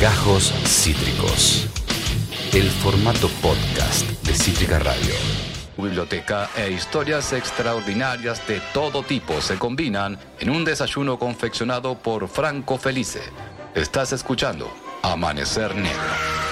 Gajos Cítricos. El formato podcast de Cítrica Radio. Biblioteca e historias extraordinarias de todo tipo se combinan en un desayuno confeccionado por Franco Felice. Estás escuchando Amanecer Negro.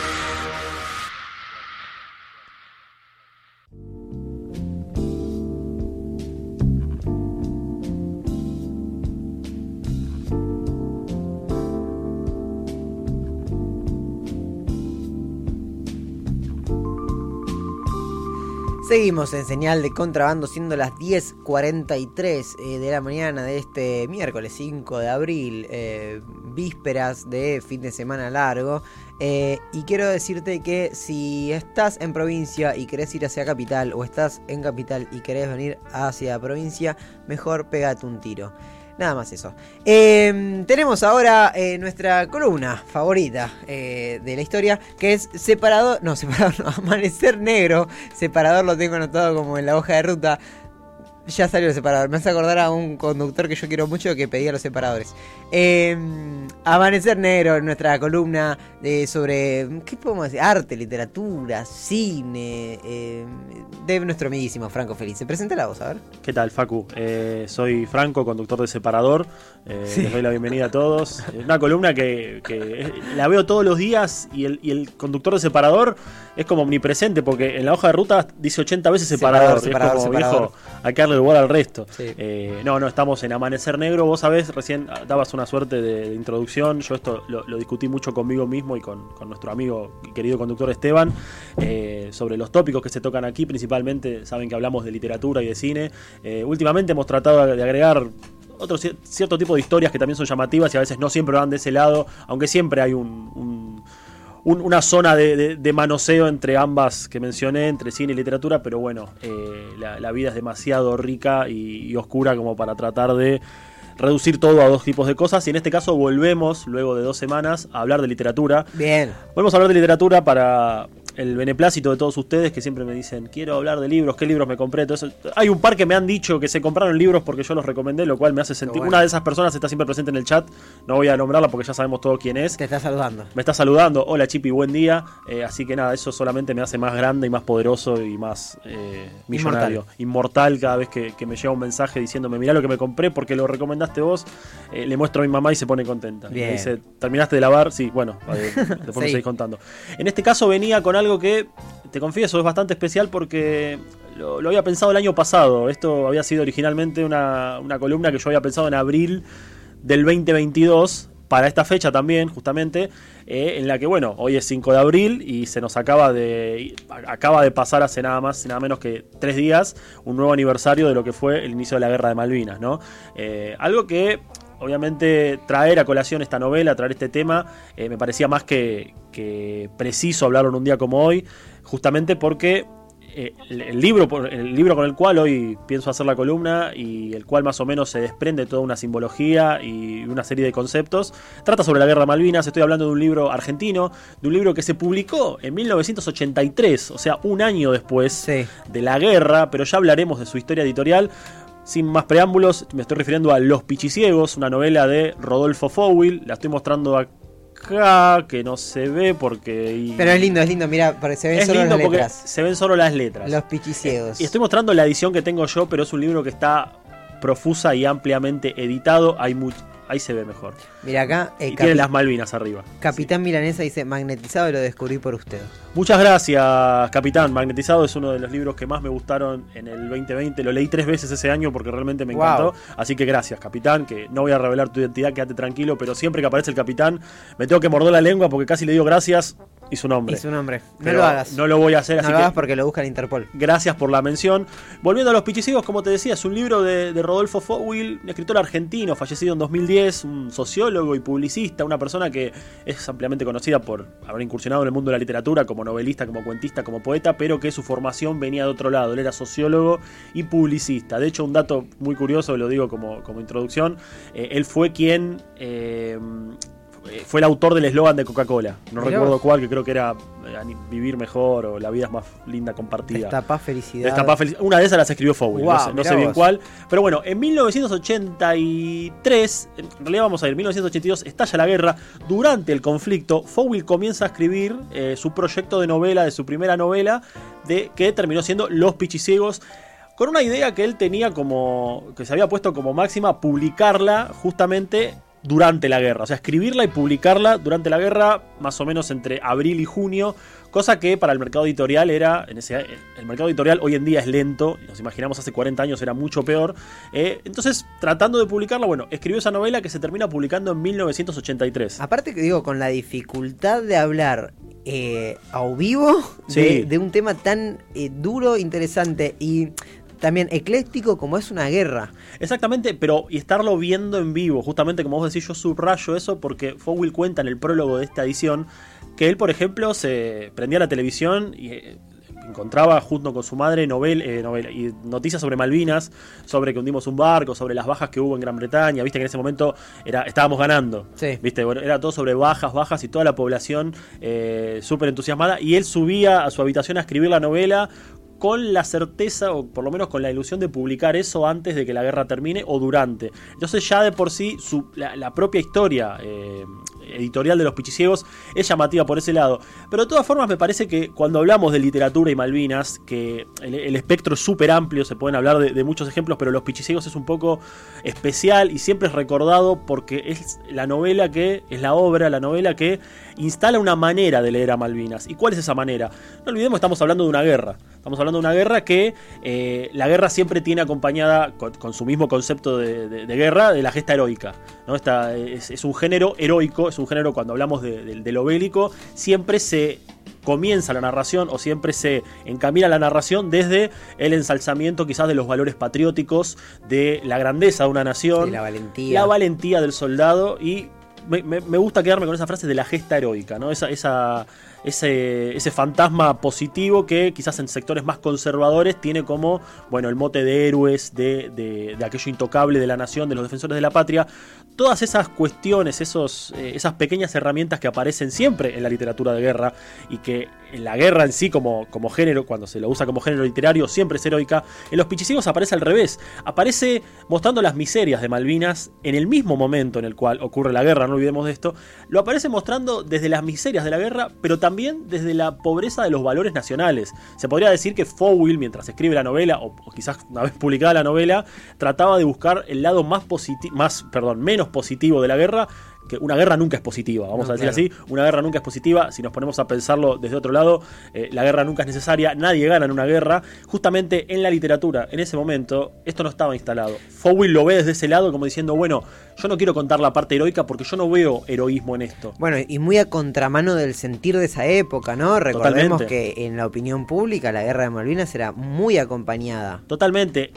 Seguimos en señal de contrabando, siendo las 10.43 eh, de la mañana de este miércoles 5 de abril, eh, vísperas de fin de semana largo. Eh, y quiero decirte que si estás en provincia y querés ir hacia capital, o estás en capital y querés venir hacia provincia, mejor pégate un tiro. Nada más eso. Em, tenemos ahora eh, nuestra columna favorita eh, de la historia, que es separador, no, separador, no, amanecer negro. Separador lo tengo anotado como en la hoja de ruta. Ya salió el separador. Me hace acordar a un conductor que yo quiero mucho que pedía los separadores. Em, Amanecer Negro, nuestra columna de, sobre, ¿qué podemos decir? Arte, literatura, cine, em, de nuestro amiguísimo Franco Feliz. Se presenta la voz, a ver. ¿Qué tal, Facu? Eh, soy Franco, conductor de Separador. Eh, Les doy la bienvenida a todos. Una columna que, la veo todos los días y el, conductor de Separador es como omnipresente porque en la hoja de ruta dice 80 veces Separador. Separador, es como, Viejo, hay darle igual al resto. Eh, no, no, estamos en Amanecer Negro. Vos sabés, recién dabas una suerte de, introducción. Yo esto lo, discutí mucho conmigo mismo y con, nuestro amigo y querido conductor Esteban eh, sobre los tópicos que se tocan aquí. Principalmente saben que hablamos de literatura y de cine. Eh, últimamente hemos tratado de agregar otro cierto tipo de historias que también son llamativas y a veces no siempre van de ese lado, aunque siempre hay un, una zona de, manoseo entre ambas que mencioné, entre cine y literatura, pero bueno, eh, la, vida es demasiado rica y, oscura como para tratar de reducir todo a dos tipos de cosas y en este caso volvemos, luego de dos semanas, a hablar de literatura. Bien. Volvemos a hablar de literatura para el beneplácito de todos ustedes que siempre me dicen, quiero hablar de libros, qué libros me compré. Entonces, hay un par que me han dicho que se compraron libros porque yo los recomendé, lo cual me hace sentir. Una de esas personas está siempre presente en el chat, no voy a nombrarla porque ya sabemos todo quién es. Te está saludando. Me está saludando, hola Chipi, buen día. Eh, así que nada, eso solamente me hace más grande y más poderoso y más eh, millonario. Inmortal. cada vez que, me llega un mensaje diciéndome, mirá lo que me compré porque lo recomendaste vos. Eh, le muestro a mi mamá y se pone contenta. Me dice, ¿terminaste de lavar? Sí, bueno, después me seguís contando. En este caso venía con algo algo que, te confieso, es bastante especial porque lo, había pensado el año pasado. Esto había sido originalmente una, columna que yo había pensado en abril del 2022 para esta fecha también, justamente, eh, en la que, bueno, hoy es 5 de abril y se nos acaba de, acaba de pasar hace nada más nada menos que tres días un nuevo aniversario de lo que fue el inicio de la Guerra de Malvinas, ¿no? Eh, algo que obviamente traer a colación esta novela, traer este tema, eh, me parecía más que, preciso hablarlo en un día como hoy, justamente porque eh, el, libro, el libro con el cual hoy pienso hacer la columna y el cual más o menos se desprende toda una simbología y una serie de conceptos, trata sobre la guerra de Malvinas, estoy hablando de un libro argentino, de un libro que se publicó en 1983, o sea, un año después de la guerra, pero ya hablaremos de su historia editorial. Sin más preámbulos, me estoy refiriendo a Los Pichiciegos, una novela de Rodolfo Fowil. La estoy mostrando acá, que no se ve porque. Pero es lindo, es lindo, mira, se ven solo las letras. Se ven solo las letras. Los Pichiciegos. Y estoy mostrando la edición que tengo yo, pero es un libro que está profusa y ampliamente editado. Hay Ahí se ve mejor. Mira acá. Eh, y tiene las Malvinas arriba. Capitán Milanesa dice magnetizado y lo descubrí por usted. Muchas gracias, Capitán. Magnetizado es uno de los libros que más me gustaron en el 2020. Lo leí tres veces ese año porque realmente me encantó. Así que gracias, Capitán. Que no voy a revelar tu identidad, quédate tranquilo. Pero siempre que aparece el Capitán, me tengo que morder la lengua porque casi le digo gracias y su nombre. Y su nombre. no lo hagas. No lo voy a hacer. No lo hagas porque lo busca el Interpol. Gracias por la mención. Volviendo a Los Pichicigos, como te decía, es un libro de, de Rodolfo Fowil, un escritor argentino, fallecido en 2010, un sociólogo y publicista, una persona que es ampliamente conocida por haber incursionado en el mundo de la literatura como novelista, como cuentista, como poeta, pero que su formación venía de otro lado. Él era sociólogo y publicista. De hecho, un dato muy curioso, lo digo como, como introducción, eh, él fue quien... Eh, fue el autor del eslogan de Coca-Cola. No recuerdo cuál, que creo que era eh, vivir mejor o la vida es más linda compartida. Destapá felicidad. Una de esas las escribió Fowell, no, sé, bien cuál. Pero bueno, en 1983, en realidad vamos a ir, en 1982 estalla la guerra. Durante el conflicto, Fowell comienza a escribir eh, su proyecto de novela, de su primera novela, de que terminó siendo Los Pichiciegos con una idea que él tenía como, que se había puesto como máxima, publicarla justamente durante la guerra, o sea, escribirla y publicarla durante la guerra, más o menos entre abril y junio, cosa que para el mercado editorial era, en ese, el mercado editorial hoy en día es lento, nos imaginamos hace 40 años era mucho peor, eh, entonces tratando de publicarla, bueno, escribió esa novela que se termina publicando en 1983. Aparte que digo, con la dificultad de hablar eh, a vivo de, un tema tan eh, duro, interesante y también ecléctico como es una guerra. Exactamente, pero y estarlo viendo en vivo, justamente como vos decís, yo subrayo eso porque Fowell cuenta en el prólogo de esta edición que él, por ejemplo, se prendía la televisión y eh, encontraba junto con su madre novel, eh, novela y noticias sobre Malvinas, sobre que hundimos un barco, sobre las bajas que hubo en Gran Bretaña, viste que en ese momento era, estábamos ganando, viste, bueno, era todo sobre bajas, bajas y toda la población eh, súper entusiasmada y él subía a su habitación a escribir la novela con la certeza, o por lo menos con la ilusión de publicar eso antes de que la guerra termine o durante. Entonces ya de por sí la, propia historia eh, editorial de los pichiciegos es llamativa por ese lado. Pero de todas formas me parece que cuando hablamos de literatura y Malvinas, que el, espectro es súper amplio, se pueden hablar de, muchos ejemplos, pero los pichiciegos es un poco especial y siempre es recordado porque es la novela que, es la obra, la novela que instala una manera de leer a Malvinas. ¿Y cuál es esa manera? No olvidemos, estamos hablando de una guerra. Estamos hablando de una guerra que eh, la guerra siempre tiene acompañada con, su mismo concepto de, guerra de la gesta heroica. ¿no? Esta, es, un género heroico, es un género cuando hablamos de, lo bélico, siempre se comienza la narración o siempre se encamina la narración desde el ensalzamiento quizás de los valores patrióticos, de la grandeza de una nación, la valentía. la valentía del soldado y me, gusta quedarme con esa frase de la gesta heroica, ¿no? Esa, esa, ese, ese fantasma positivo que quizás en sectores más conservadores tiene como, bueno, el mote de héroes, de, de, aquello intocable de la nación, de los defensores de la patria. Todas esas cuestiones, esos, eh, esas pequeñas herramientas que aparecen siempre en la literatura de guerra y que en la guerra en sí como, como género, cuando se lo usa como género literario, siempre es heroica. En Los Pichicigos aparece al revés. Aparece mostrando las miserias de Malvinas en el mismo momento en el cual ocurre la guerra, no olvidemos de esto. Lo aparece mostrando desde las miserias de la guerra, pero también desde la pobreza de los valores nacionales. Se podría decir que Fowell, mientras escribe la novela, o, quizás una vez publicada la novela, trataba de buscar el lado más más, perdón, menos positivo de la guerra que una guerra nunca es positiva, vamos a decir así, una guerra nunca es positiva, si nos ponemos a pensarlo desde otro lado, eh, la guerra nunca es necesaria, nadie gana en una guerra, justamente en la literatura, en ese momento, esto no estaba instalado. Fowell lo ve desde ese lado como diciendo, bueno, yo no quiero contar la parte heroica porque yo no veo heroísmo en esto. Bueno, y muy a contramano del sentir de esa época, ¿no? Recordemos que en la opinión pública la guerra de Malvinas era muy acompañada. Totalmente.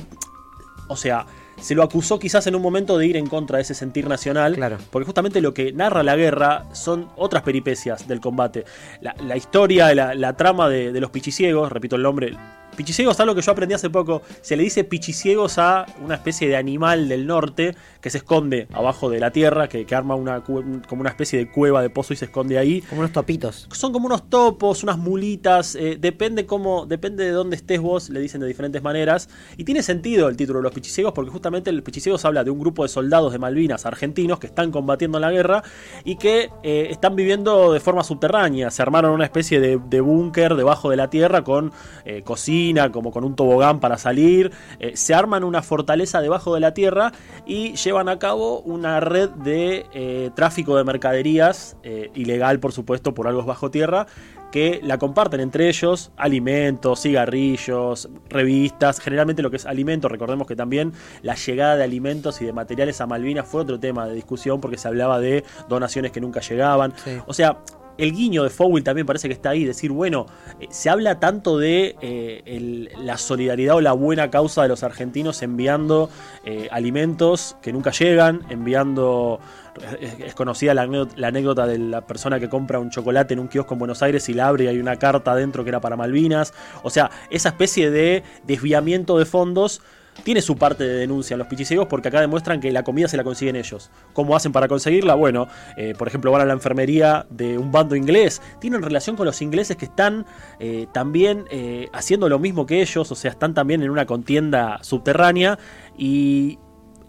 O sea, se lo acusó quizás en un momento de ir en contra de ese sentir nacional, claro. porque justamente lo que narra la guerra son otras peripecias del combate. La, historia, la, la trama de, de, los pichiciegos, repito el nombre, Pichiciegos es algo que yo aprendí hace poco. Se le dice pichiciegos a una especie de animal del norte que se esconde abajo de la tierra, que, arma una, como una especie de cueva de pozo y se esconde ahí. Como unos topitos. Son como unos topos, unas mulitas. Eh, depende cómo, depende de dónde estés vos, le dicen de diferentes maneras. Y tiene sentido el título de los pichiciegos porque justamente el pichiciegos habla de un grupo de soldados de Malvinas argentinos que están combatiendo en la guerra y que eh, están viviendo de forma subterránea. Se armaron una especie de, búnker debajo de la tierra con eh, como con un tobogán para salir. Eh, se arman una fortaleza debajo de la tierra y llevan a cabo una red de eh, tráfico de mercaderías, eh, ilegal por supuesto por algo bajo tierra, que la comparten entre ellos, alimentos, cigarrillos, revistas, generalmente lo que es alimentos, recordemos que también la llegada de alimentos y de materiales a Malvinas fue otro tema de discusión porque se hablaba de donaciones que nunca llegaban. O sea, el guiño de Fowell también parece que está ahí, decir, bueno, eh, se habla tanto de eh, la solidaridad o la buena causa de los argentinos enviando eh, alimentos que nunca llegan, enviando, es, conocida la, anécdota de la persona que compra un chocolate en un kiosco en Buenos Aires y la abre y hay una carta adentro que era para Malvinas, o sea, esa especie de desviamiento de fondos tiene su parte de denuncia en los pichiciegos porque acá demuestran que la comida se la consiguen ellos. ¿Cómo hacen para conseguirla? Bueno, eh, por ejemplo, van a la enfermería de un bando inglés, tienen relación con los ingleses que están eh, también eh, haciendo lo mismo que ellos, o sea, están también en una contienda subterránea y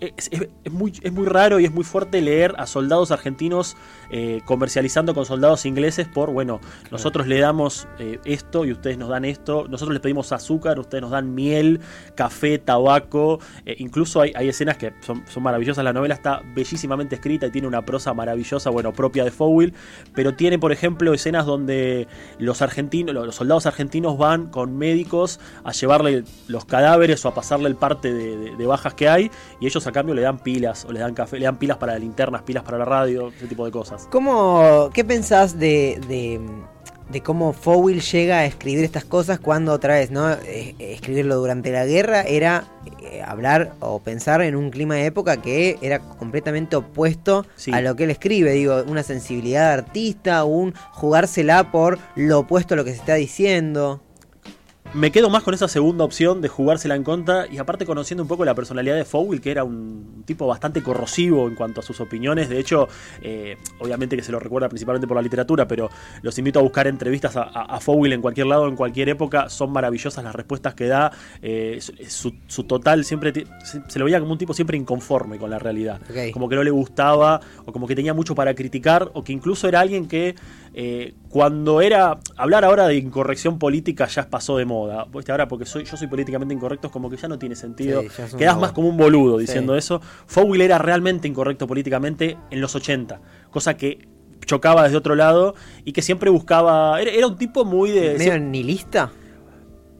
es, muy, es muy raro y es muy fuerte leer a soldados argentinos eh, comercializando con soldados ingleses por, bueno, nosotros le damos eh, esto y ustedes nos dan esto, nosotros les pedimos azúcar, ustedes nos dan miel, café, tabaco, eh, incluso hay, hay, escenas que son, son, maravillosas, la novela está bellísimamente escrita y tiene una prosa maravillosa, bueno, propia de Fowell, pero tiene, por ejemplo, escenas donde los argentinos, los soldados argentinos van con médicos a llevarle los cadáveres o a pasarle el parte de, de bajas que hay y ellos a cambio le dan pilas o le dan café, le dan pilas para linternas, pilas para la radio, ese tipo de cosas. ¿Cómo, ¿Qué pensás de, de, cómo Fowell llega a escribir estas cosas cuando otra vez, ¿no? Eh, escribirlo durante la guerra era eh, hablar o pensar en un clima de época que era completamente opuesto a lo que él escribe, digo, una sensibilidad de artista, un jugársela por lo opuesto a lo que se está diciendo. Me quedo más con esa segunda opción de jugársela en contra y aparte conociendo un poco la personalidad de Fowell, que era un tipo bastante corrosivo en cuanto a sus opiniones. De hecho, eh, obviamente que se lo recuerda principalmente por la literatura, pero los invito a buscar entrevistas a, a, Fowell en cualquier lado, en cualquier época. Son maravillosas las respuestas que da. Eh, su, total siempre se, lo veía como un tipo siempre inconforme con la realidad. Como que no le gustaba o como que tenía mucho para criticar o que incluso era alguien que eh, cuando era hablar ahora de incorrección política ya pasó de moda. Ahora porque soy, yo soy políticamente incorrecto es como que ya no tiene sentido. Quedas más como un boludo diciendo eso. Fowell era realmente incorrecto políticamente en los 80, cosa que chocaba desde otro lado y que siempre buscaba. Era, un tipo muy de. ¿Medio nihilista?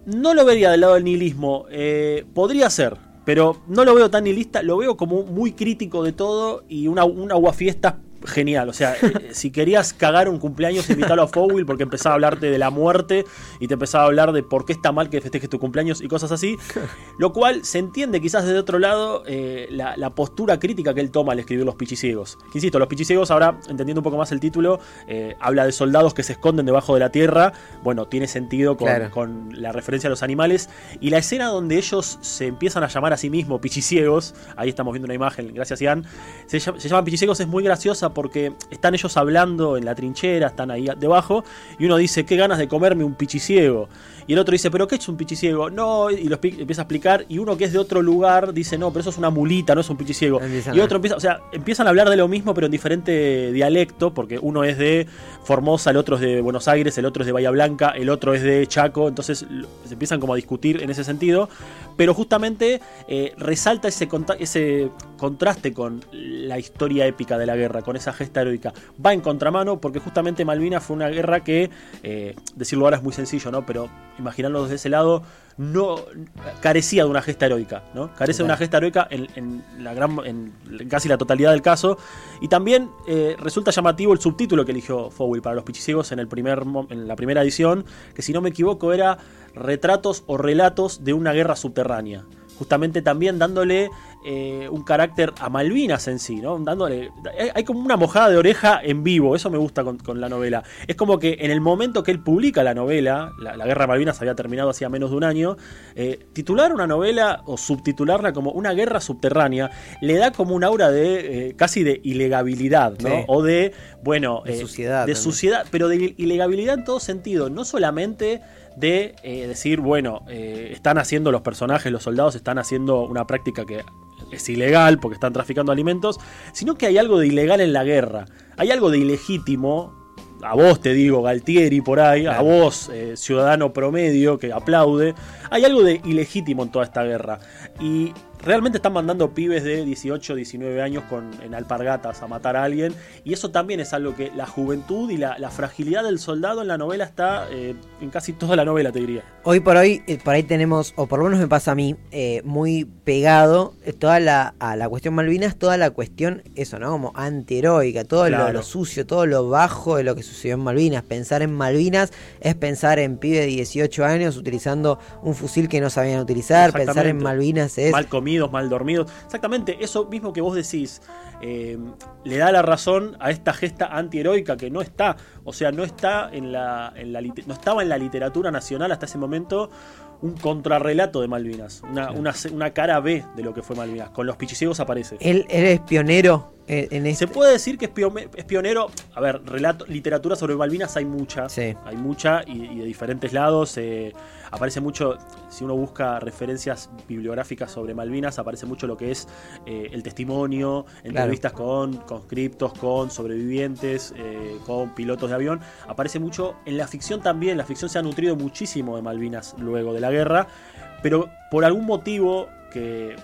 No lo vería del lado del nihilismo. Eh, podría ser, pero no lo veo tan nihilista. Lo veo como muy crítico de todo y una, una aguafiestas genial. O sea, eh, si querías cagar un cumpleaños, invítalo a Fowell porque empezaba a hablarte de la muerte y te empezaba a hablar de por qué está mal que festejes tu cumpleaños y cosas así. Lo cual se entiende quizás desde otro lado eh, la, postura crítica que él toma al escribir Los Pichiciegos. Que insisto, Los Pichiciegos, ahora entendiendo un poco más el título, eh, habla de soldados que se esconden debajo de la tierra. Bueno, tiene sentido con, la referencia a los animales. Y la escena donde ellos se empiezan a llamar a sí mismos Pichiciegos, ahí estamos viendo una imagen, gracias Ian, se, se llaman Pichiciegos, es muy graciosa porque están ellos hablando en la trinchera, están ahí debajo, y uno dice, qué ganas de comerme un pichiciego. Y el otro dice, pero ¿qué es un pichiciego? No, y lo empieza a explicar, y uno que es de otro lugar dice, no, pero eso es una mulita, no es un pichiciego. Y otro empieza, o sea, empiezan a hablar de lo mismo, pero en diferente dialecto, porque uno es de Formosa, el otro es de Buenos Aires, el otro es de Bahía Blanca, el otro es de Chaco, entonces se empiezan como a discutir en ese sentido, pero justamente eh, resalta ese, ese contraste con la historia épica de la guerra, con esa gesta heroica. Va en contramano porque justamente Malvinas fue una guerra que, eh, decirlo ahora es muy sencillo, ¿no? Pero imaginarlo desde ese lado, no carecía de una gesta heroica, ¿no? Carece de una gesta heroica en, la gran, en casi la totalidad del caso. Y también eh, resulta llamativo el subtítulo que eligió Fowell para los pichiciegos en, el primer, en la primera edición, que si no me equivoco era Retratos o Relatos de una guerra subterránea justamente también dándole eh, un carácter a Malvinas en sí, ¿no? Dándole, hay, como una mojada de oreja en vivo, eso me gusta con, la novela. Es como que en el momento que él publica la novela, la, Guerra de Malvinas había terminado hacía menos de un año, eh, titular una novela o subtitularla como una guerra subterránea le da como un aura de eh, casi de ilegabilidad, ¿no? O de, bueno, de suciedad. De suciedad, pero de ilegabilidad en todo sentido, no solamente de eh, decir, bueno, eh, están haciendo los personajes, los soldados están haciendo una práctica que es ilegal porque están traficando alimentos, sino que hay algo de ilegal en la guerra, hay algo de ilegítimo. A vos te digo, Galtieri por ahí, a vos, eh, ciudadano promedio que aplaude, hay algo de ilegítimo en toda esta guerra. Y realmente están mandando pibes de 18, 19 años con, en alpargatas a matar a alguien. Y eso también es algo que la juventud y la, fragilidad del soldado en la novela está eh, en casi toda la novela, te diría. Hoy por hoy, eh, por ahí tenemos, o por lo menos me pasa a mí, eh, muy pegado toda la, a la cuestión Malvinas, toda la cuestión, eso, ¿no? Como antiheroica, todo lo, sucio, todo lo bajo de lo que sucedió en Malvinas. Pensar en Malvinas es pensar en pibes de 18 años utilizando un fusil que no sabían utilizar. Pensar en Malvinas es mal dormidos. Exactamente, eso mismo que vos decís, eh, le da la razón a esta gesta antiheroica que no está, o sea, no está en la, no estaba en la literatura nacional hasta ese momento un contrarrelato de Malvinas, una, una, una, cara B de lo que fue Malvinas. Con los pichiciegos aparece. Él, él es pionero en este... Se puede decir que es, pionero. A ver, relato, literatura sobre Malvinas hay mucha. Sí. Hay mucha y, de diferentes lados. Eh, aparece mucho, si uno busca referencias bibliográficas sobre Malvinas, aparece mucho lo que es eh, el testimonio, entrevistas con conscriptos, con sobrevivientes, eh, con pilotos de avión. Aparece mucho en la ficción también. La ficción se ha nutrido muchísimo de Malvinas luego de la guerra. Pero por algún motivo que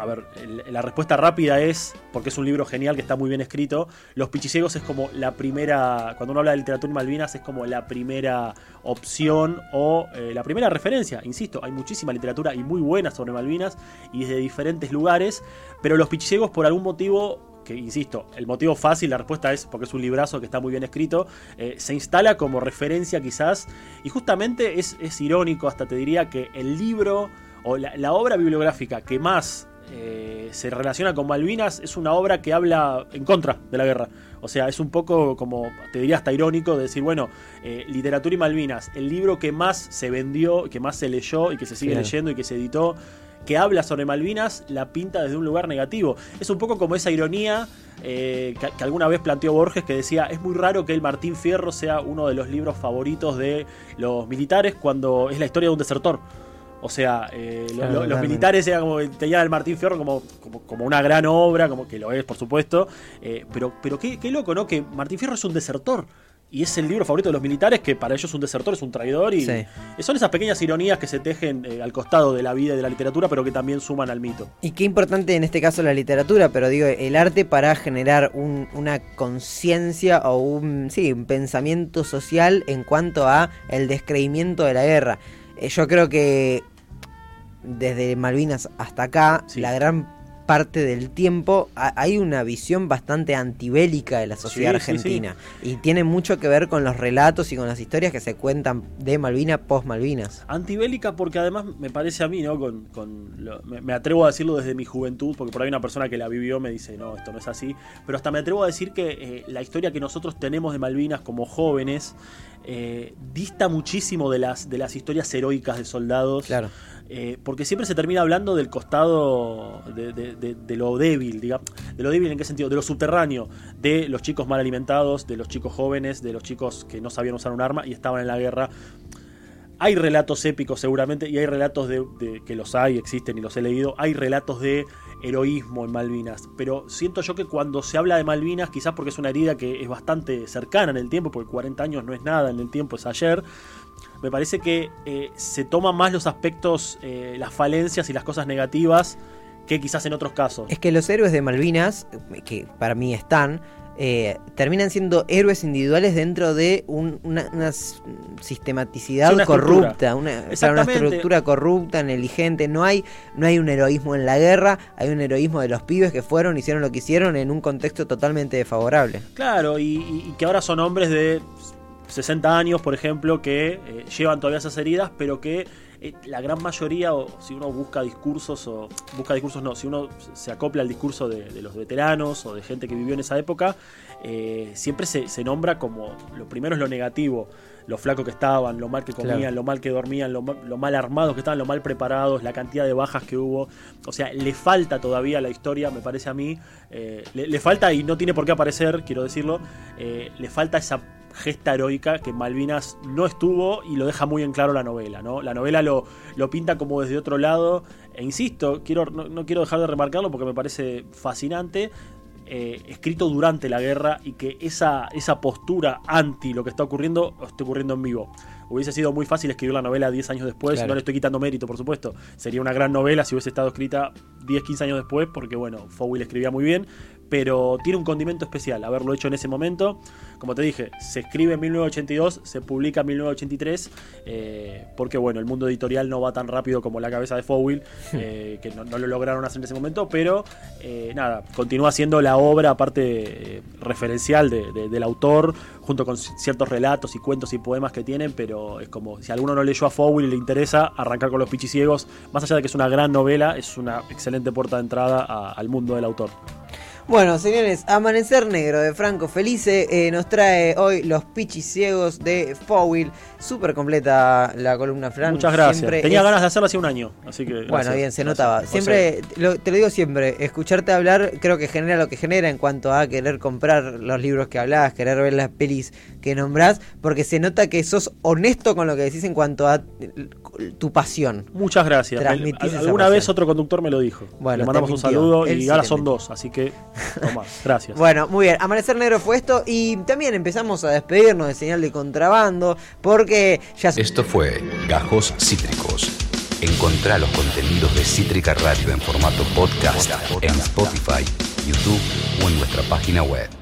a ver, la respuesta rápida es, porque es un libro genial que está muy bien escrito, Los Pichiciegos es como la primera, cuando uno habla de literatura en Malvinas, es como la primera opción o eh, la primera referencia. Insisto, hay muchísima literatura y muy buena sobre Malvinas y desde diferentes lugares, pero Los Pichiciegos por algún motivo que insisto, el motivo fácil, la respuesta es porque es un librazo que está muy bien escrito, eh, se instala como referencia quizás, y justamente es, irónico, hasta te diría que el libro o la obra bibliográfica que más eh, se relaciona con Malvinas, es una obra que habla en contra de la guerra. O sea, es un poco como, te diría hasta irónico, de decir, bueno, eh, literatura y Malvinas, el libro que más se vendió, que más se leyó y que se sigue leyendo y que se editó, que habla sobre Malvinas, la pinta desde un lugar negativo. Es un poco como esa ironía eh, que, que, alguna vez planteó Borges, que decía, es muy raro que el Martín Fierro sea uno de los libros favoritos de los militares cuando es la historia de un desertor. O sea, eh, los militares eran como, tenían el Martín Fierro como, como, una gran obra, como que lo es, por supuesto. Eh, pero pero qué, loco, ¿no? Que Martín Fierro es un desertor. Y es el libro favorito de los militares, que para ellos un desertor es un traidor. Y son esas pequeñas ironías que se tejen eh, al costado de la vida y de la literatura, pero que también suman al mito. Y qué importante en este caso la literatura, pero digo, el arte para generar una conciencia o un, sí, un pensamiento social en cuanto a el descreimiento de la guerra. yo creo que desde Malvinas hasta acá, la gran parte del tiempo hay una visión bastante antibélica de la sociedad argentina y tiene mucho que ver con los relatos y con las historias que se cuentan de Malvinas post Malvinas. Antibélica porque además me parece a mí, ¿no? Con, me, atrevo a decirlo desde mi juventud, porque por ahí una persona que la vivió me dice, no, esto no es así, pero hasta me atrevo a decir que eh, la historia que nosotros tenemos de Malvinas como jóvenes eh, dista muchísimo de las, de las historias heroicas de soldados. Claro eh, porque siempre se termina hablando del costado de, lo débil, digamos, de lo débil en qué sentido, de lo subterráneo, de los chicos mal alimentados, de los chicos jóvenes, de los chicos que no sabían usar un arma y estaban en la guerra. Hay relatos épicos seguramente y hay relatos de, que los hay, existen y los he leído, hay relatos de heroísmo en Malvinas, pero siento yo que cuando se habla de Malvinas, quizás porque es una herida que es bastante cercana en el tiempo, porque 40 años no es nada en el tiempo, es ayer, me parece que eh, se toman más los aspectos, eh, las falencias y las cosas negativas que quizás en otros casos. Es que los héroes de Malvinas, que para mí están, eh, terminan siendo héroes individuales dentro de una, sistematicidad corrupta, una, una, estructura corrupta, negligente. No hay, no hay un heroísmo en la guerra, hay un heroísmo de los pibes que fueron, hicieron lo que hicieron en un contexto totalmente desfavorable. Claro, y que ahora son hombres de 60 años, por ejemplo, que eh, llevan todavía esas heridas, pero que eh, la gran mayoría, o si uno busca discursos, o busca discursos no, si uno se acopla al discurso de, los veteranos o de gente que vivió en esa época, eh, siempre se, nombra como lo primero es lo negativo, lo flaco que estaban, lo mal que comían, lo mal que dormían, lo, mal armados que estaban, lo mal preparados, la cantidad de bajas que hubo. O sea, le falta todavía la historia, me parece a mí. le, falta, y no tiene por qué aparecer, quiero decirlo, le falta esa gesta heroica que Malvinas no estuvo y lo deja muy en claro la novela. ¿no? La novela lo, lo pinta como desde otro lado, e insisto, quiero, no, quiero dejar de remarcarlo porque me parece fascinante. Eh, escrito durante la guerra y que esa, esa postura anti lo que está ocurriendo esté ocurriendo en vivo. Hubiese sido muy fácil escribir la novela 10 años después, no le estoy quitando mérito, por supuesto. Sería una gran novela si hubiese estado escrita 10, 15 años después, porque bueno, Fowell escribía muy bien, pero tiene un condimento especial haberlo hecho en ese momento. Como te dije, se escribe en 1982, se publica en 1983, eh, porque bueno, el mundo editorial no va tan rápido como la cabeza de Fowell, eh, que no, lo lograron hacer en ese momento, pero eh, nada, continúa siendo la obra, aparte referencial del autor, junto con ciertos relatos y cuentos y poemas que tienen, pero es como si alguno no leyó a Fowell y le interesa arrancar con los pichiciegos, más allá de que es una gran novela, es una excelente puerta de entrada al mundo del autor. Bueno, señores, Amanecer Negro de Franco Felice eh, nos trae hoy los pichis ciegos de Fowil. Súper completa la columna, Fran. Muchas gracias. Tenía ganas de hacerlo hace un año, así que. Bueno, bien, se notaba. Siempre, te lo digo siempre, escucharte hablar creo que genera lo que genera en cuanto a querer comprar los libros que hablas, querer ver las pelis que nombrás, porque se nota que sos honesto con lo que decís en cuanto a tu pasión. Muchas gracias. alguna vez otro conductor me lo dijo. Bueno, Le mandamos un saludo y ahora son dos, así que gracias. bueno, muy bien. Amanecer Negro fue esto y también empezamos a despedirnos de señal de contrabando porque ya... Esto fue Gajos Cítricos. Encontrá los contenidos de Cítrica Radio en formato podcast en Spotify, YouTube o en nuestra página web.